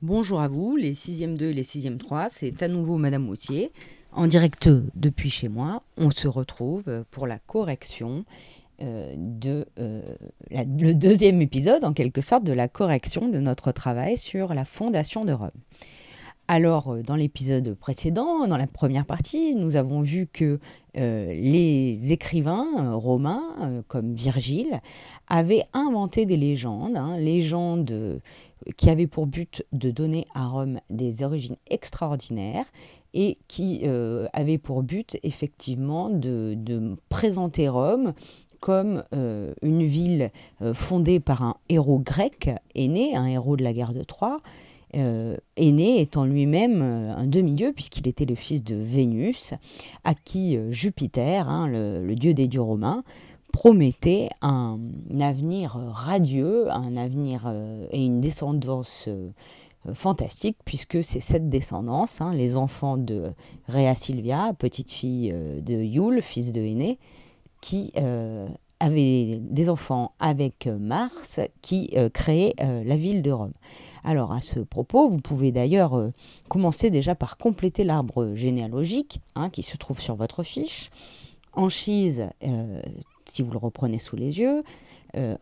Bonjour à vous, les 6e 2 et les 6e 3, c'est à nouveau Madame Moutier. En direct depuis chez moi, on se retrouve pour la correction euh, de euh, le deuxième épisode, en quelque sorte, de la correction de notre travail sur la fondation de Rome. Alors, euh, dans l'épisode précédent, dans la première partie, nous avons vu que les écrivains romains, comme Virgile, avaient inventé des légendes, hein, légendes qui avaient pour but de donner à Rome des origines extraordinaires et qui avaient pour but effectivement de, présenter Rome comme euh, une ville euh, fondée par un héros grec aîné, un héros de la guerre de Troie, euh, aîné étant lui-même un demi-dieu puisqu'il était le fils de Vénus, à qui Jupiter, hein, le, dieu des dieux romains, promettait un, avenir radieux, un avenir et une descendance fantastique, puisque c'est cette descendance, hein, les enfants de Rhea Silvia, petite fille de Yule, fils de Aîné, qui euh, avait des enfants avec euh, Mars, qui euh, créait la ville de Rome. Alors à ce propos, vous pouvez d'ailleurs commencer déjà par compléter l'arbre généalogique hein, qui se trouve sur votre fiche. Anchise, vous le reprenez sous les yeux,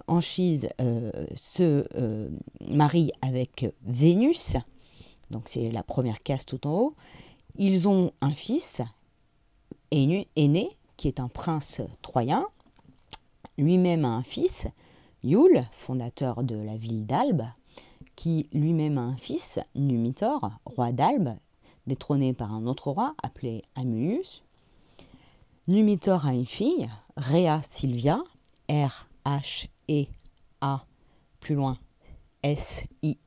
Anchise se marie avec Vénus, donc c'est la première case tout en haut. Ils ont un fils aîné, qui est un prince troyen, lui-même a un fils, Yule, fondateur de la ville d'Albe, qui lui-même a un fils, Numitor, roi d'Albe, détrôné par un autre roi appelé Amulius. Numitor a une fille, Rhea Silvia, R-H-E-A, plus loin, S-I-L-V-I-A,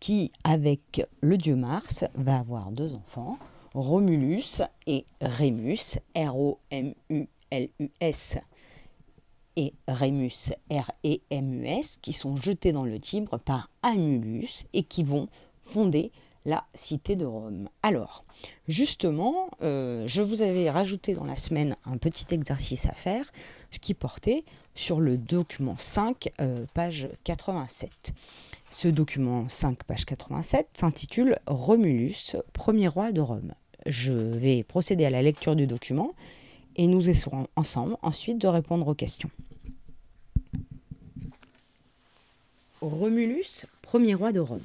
qui, avec le dieu Mars, va avoir deux enfants, Romulus et Rémus, R-O-M-U-L-U-S, et Rémus, R-E-M-U-S, qui sont jetés dans le Tibre par Amulus et qui vont fonder la cité de Rome. Alors, justement, euh, je vous avais rajouté dans la semaine un petit exercice à faire, qui portait sur le document 5, euh, page 87. Ce document 5, page 87, s'intitule Romulus, premier roi de Rome je vais procéder à la lecture du document et nous essaierons ensemble ensuite de répondre aux questions. Romulus, premier roi de Rome.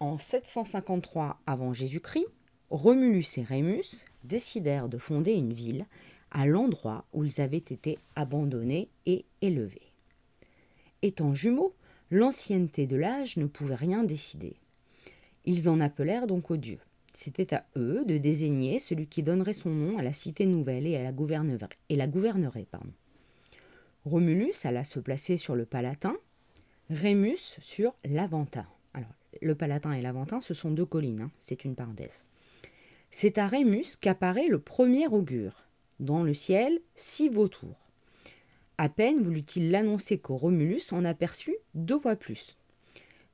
En 753 avant Jésus-Christ, Romulus et Rémus décidèrent de fonder une ville à l'endroit où ils avaient été abandonnés et élevés. Étant jumeaux, l'ancienneté de l'âge ne pouvait rien décider. Ils en appelèrent donc aux dieux. C'était à eux de désigner celui qui donnerait son nom à la cité nouvelle et la gouvernerait. Romulus alla se placer sur le Palatin, Rémus sur l'Aventin. Le Palatin et l'Aventin, ce sont deux collines, hein, c'est une parenthèse. C'est à Rémus qu'apparaît le premier augure. Dans le ciel, six vautours. À peine voulut-il l'annoncer qu'au Romulus en aperçut deux fois plus.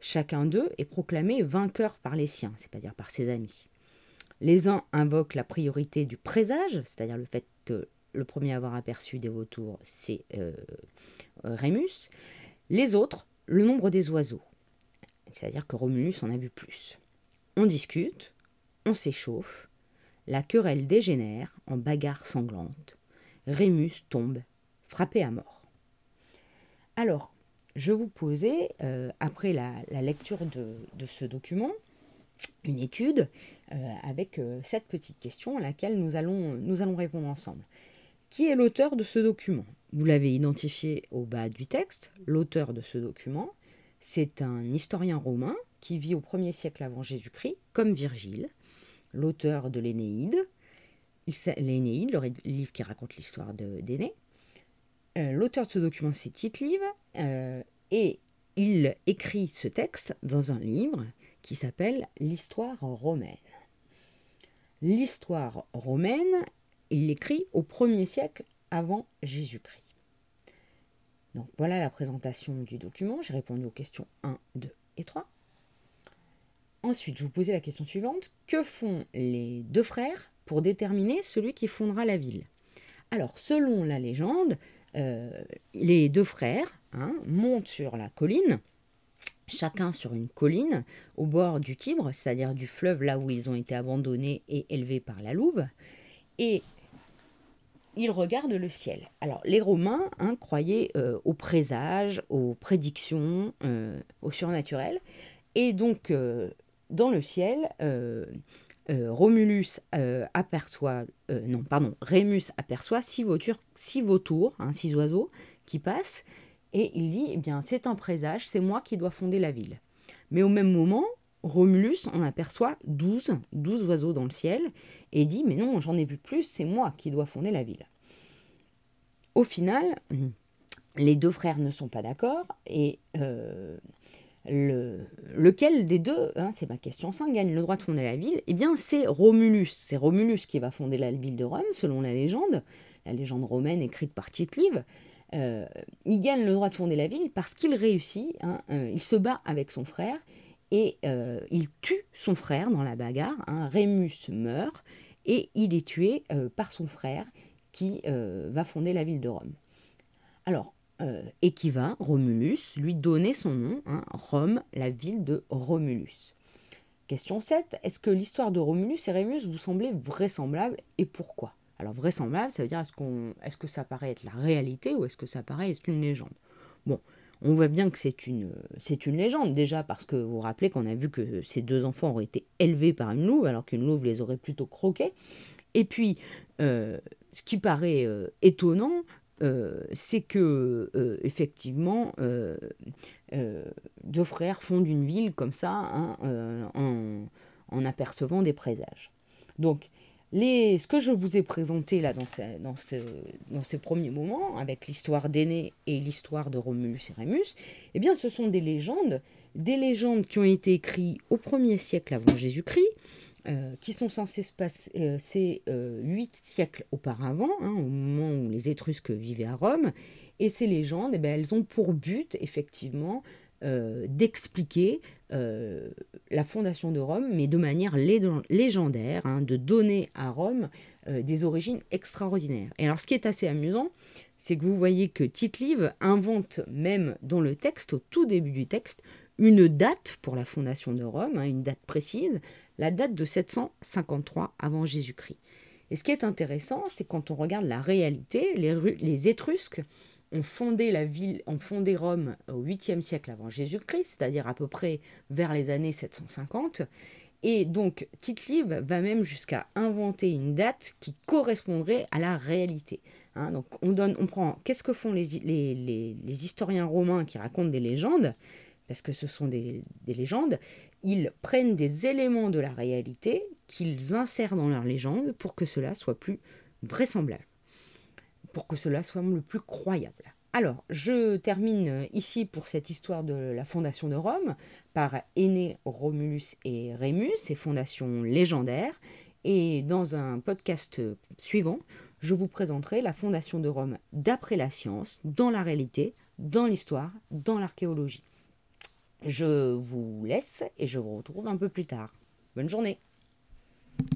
Chacun d'eux est proclamé vainqueur par les siens, c'est-à-dire par ses amis. Les uns invoquent la priorité du présage, c'est-à-dire le fait que le premier à avoir aperçu des vautours, c'est euh, Rémus. Les autres, le nombre des oiseaux, c'est-à-dire que Romulus en a vu plus. On discute, on s'échauffe, la querelle dégénère en bagarre sanglante. Rémus tombe, frappé à mort. Alors, je vous posais, euh, après la, lecture de, ce document, une étude euh, avec euh, cette petite question à laquelle nous allons, nous allons répondre ensemble. Qui est l'auteur de ce document? Vous l'avez identifié au bas du texte. L'auteur de ce document, c'est un historien romain qui vit au 1er siècle avant Jésus-Christ, comme Virgile, l'auteur de l'Énéide. L'Énéide, le livre qui raconte l'histoire d'Énée. Euh, l'auteur de ce document, c'est Tite Live, et il écrit ce texte dans un livre qui s'appelle L'histoire romaine. L'histoire romaine, il l'écrit au 1er siècle avant Jésus-Christ. Donc voilà la présentation du document. J'ai répondu aux questions 1, 2 et 3. Ensuite, je vous posais la question suivante. Que font les deux frères pour déterminer celui qui fondera la ville? Alors, selon la légende, euh, les deux frères hein, montent sur la colline chacun sur une colline au bord du Tibre, c'est-à-dire du fleuve là où ils ont été abandonnés et élevés par la louve, et ils regardent le ciel. Alors les Romains hein, croyaient euh, aux présages, aux prédictions, euh, au surnaturel, et donc euh, dans le ciel, Romulus aperçoit, non pardon, Rémus aperçoit six vautours, six vautours, hein, six oiseaux qui passent, et il dit, eh bien, c'est un présage, c'est moi qui dois fonder la ville. Mais au même moment, Romulus en aperçoit 12, 12 oiseaux dans le ciel, et dit, mais non, j'en ai vu plus, c'est moi qui dois fonder la ville. Au final, les deux frères ne sont pas d'accord, et euh, le, lequel des deux, hein, c'est ma question 5, gagne le droit de fonder la ville Eh bien, c'est Romulus. C'est Romulus qui va fonder la ville de Rome, selon la légende, la légende romaine écrite par Tite-Live. Euh, il gagne le droit de fonder la ville parce qu'il réussit, hein, euh, il se bat avec son frère et euh, il tue son frère dans la bagarre. Hein. Rémus meurt et il est tué par son frère qui va fonder la ville de Rome. Alors, et qui va, Romulus, lui donner son nom, hein, Rome, la ville de Romulus. Question 7. Est-ce que l'histoire de Romulus et Rémus vous semblait vraisemblable et pourquoi? Alors vraisemblable, ça veut dire est-ce que ça paraît être la réalité ou est-ce que ça paraît être une légende? Bon, on voit bien que c'est une, c'est une légende déjà parce que vous vous rappelez qu'on a vu que ces deux enfants auraient été élevés par une louve alors qu'une louve les aurait plutôt croqués. Et puis, euh, ce qui paraît euh, étonnant, euh, c'est que effectivement deux frères fondent une ville comme ça hein, en, en, apercevant des présages. Donc ce que je vous ai présenté là dans, ces premiers moments, avec l'histoire d'Aîné et l'histoire de Romulus et Rémus, eh bien, ce sont des légendes, des légendes qui ont été écrites au 1er siècle avant Jésus-Christ, euh, qui sont censées se passer euh, euh, huit siècles auparavant, hein, au moment où les Étrusques vivaient à Rome. Et ces légendes, eh bien, elles ont pour but, effectivement, euh, d'expliquer euh, la fondation de Rome, mais de manière légendaire, hein, de donner à Rome euh, des origines extraordinaires. Et alors ce qui est assez amusant, c'est que vous voyez que Tite-Live invente même dans le texte, au tout début du texte, une date pour la fondation de Rome, hein, une date précise, la date de 753 avant Jésus-Christ. Et ce qui est intéressant, c'est quand on regarde la réalité, les, les Étrusques ont fondé fondé Rome au 8e siècle avant Jésus-Christ, c'est-à-dire à peu près vers les années 750. Et donc Tite-Live va même jusqu'à inventer une date qui correspondrait à la réalité. Hein. on, donne, on prend qu'est-ce que font les, historiens romains qui racontent des légendes, parce que ce sont des, des légendes, ils prennent des éléments de la réalité qu'ils insèrent dans leur légende pour que cela soit plus vraisemblable pour que cela soit le plus croyable. Alors, je termine ici pour cette histoire de la fondation de Rome par Aîné, Romulus et Rémus, ces fondations légendaires. Et dans un podcast suivant, je vous présenterai la fondation de Rome d'après la science, dans la réalité, dans l'histoire, dans l'archéologie. Je vous laisse et je vous retrouve un peu plus tard. Bonne journée